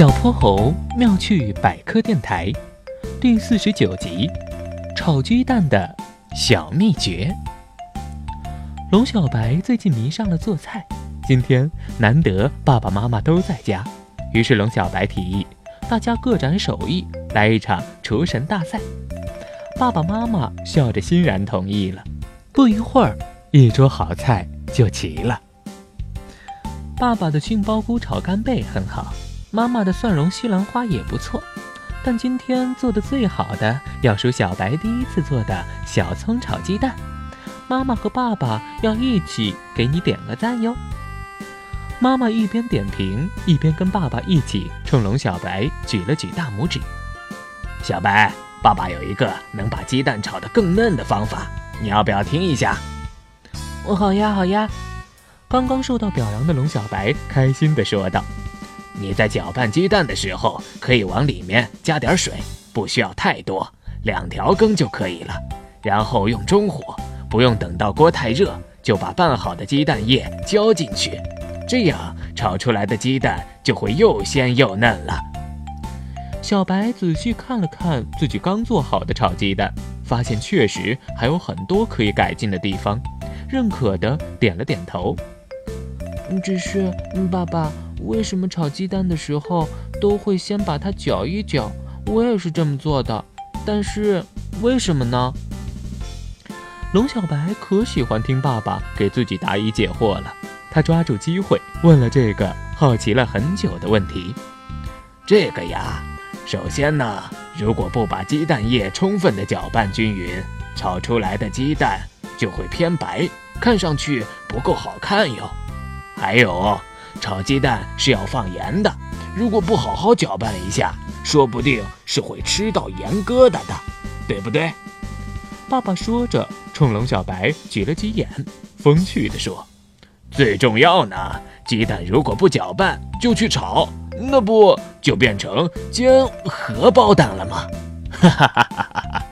小泼猴妙趣百科电台第四十九集：炒鸡蛋的小秘诀。龙小白最近迷上了做菜，今天难得爸爸妈妈都在家，于是龙小白提议大家各展手艺，来一场厨神大赛。爸爸妈妈笑着欣然同意了。不一会儿，一桌好菜就齐了。爸爸的杏鲍菇炒干贝很好。妈妈的蒜蓉西兰花也不错，但今天做的最好的要数小白第一次做的小葱炒鸡蛋。妈妈和爸爸要一起给你点个赞哟。妈妈一边点评，一边跟爸爸一起冲龙小白举了举大拇指。小白，爸爸有一个能把鸡蛋炒得更嫩的方法，你要不要听一下？我，好呀，好呀。刚刚受到表扬的龙小白开心地说道。你在搅拌鸡蛋的时候，可以往里面加点水，不需要太多，两条羹就可以了。然后用中火，不用等到锅太热，就把拌好的鸡蛋液浇进去，这样炒出来的鸡蛋就会又鲜又嫩了。小白仔细看了看自己刚做好的炒鸡蛋，发现确实还有很多可以改进的地方，认可的点了点头。只是，爸爸。为什么炒鸡蛋的时候都会先把它搅一搅？我也是这么做的，但是为什么呢？龙小白可喜欢听爸爸给自己答疑解惑了，他抓住机会问了这个好奇了很久的问题。这个呀，首先呢，如果不把鸡蛋液充分的搅拌均匀，炒出来的鸡蛋就会偏白，看上去不够好看哟。还有。炒鸡蛋是要放盐的，如果不好好搅拌一下，说不定是会吃到盐疙瘩的，对不对？爸爸说着，冲龙小白挤了挤眼，风趣地说：“最重要呢，鸡蛋如果不搅拌就去炒，那不就变成煎荷包蛋了吗？”哈哈哈哈哈哈！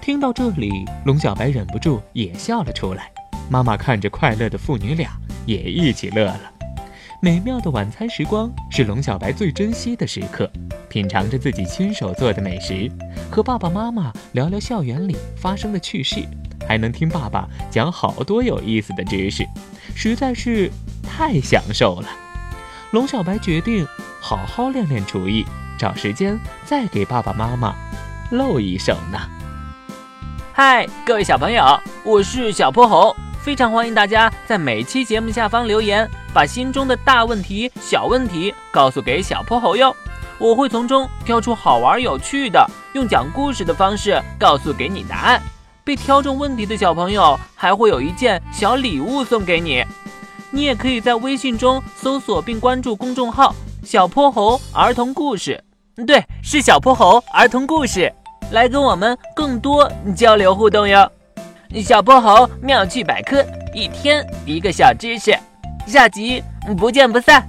听到这里，龙小白忍不住也笑了出来。妈妈看着快乐的父女俩，也一起乐了。美妙的晚餐时光是龙小白最珍惜的时刻，品尝着自己亲手做的美食，和爸爸妈妈聊聊校园里发生的趣事，还能听爸爸讲好多有意思的知识，实在是太享受了。龙小白决定好好练练厨艺，找时间再给爸爸妈妈露一手呢。嗨，各位小朋友，我是小泼猴。非常欢迎大家在每期节目下方留言，把心中的大问题、小问题告诉给小泼猴哟，我会从中挑出好玩有趣的，用讲故事的方式告诉给你答案。被挑中问题的小朋友还会有一件小礼物送给你。你也可以在微信中搜索并关注公众号“小泼猴儿童故事”，对，是小泼猴儿童故事，来跟我们更多交流互动哟。小泼猴妙趣百科，一天一个小知识，下集不见不散。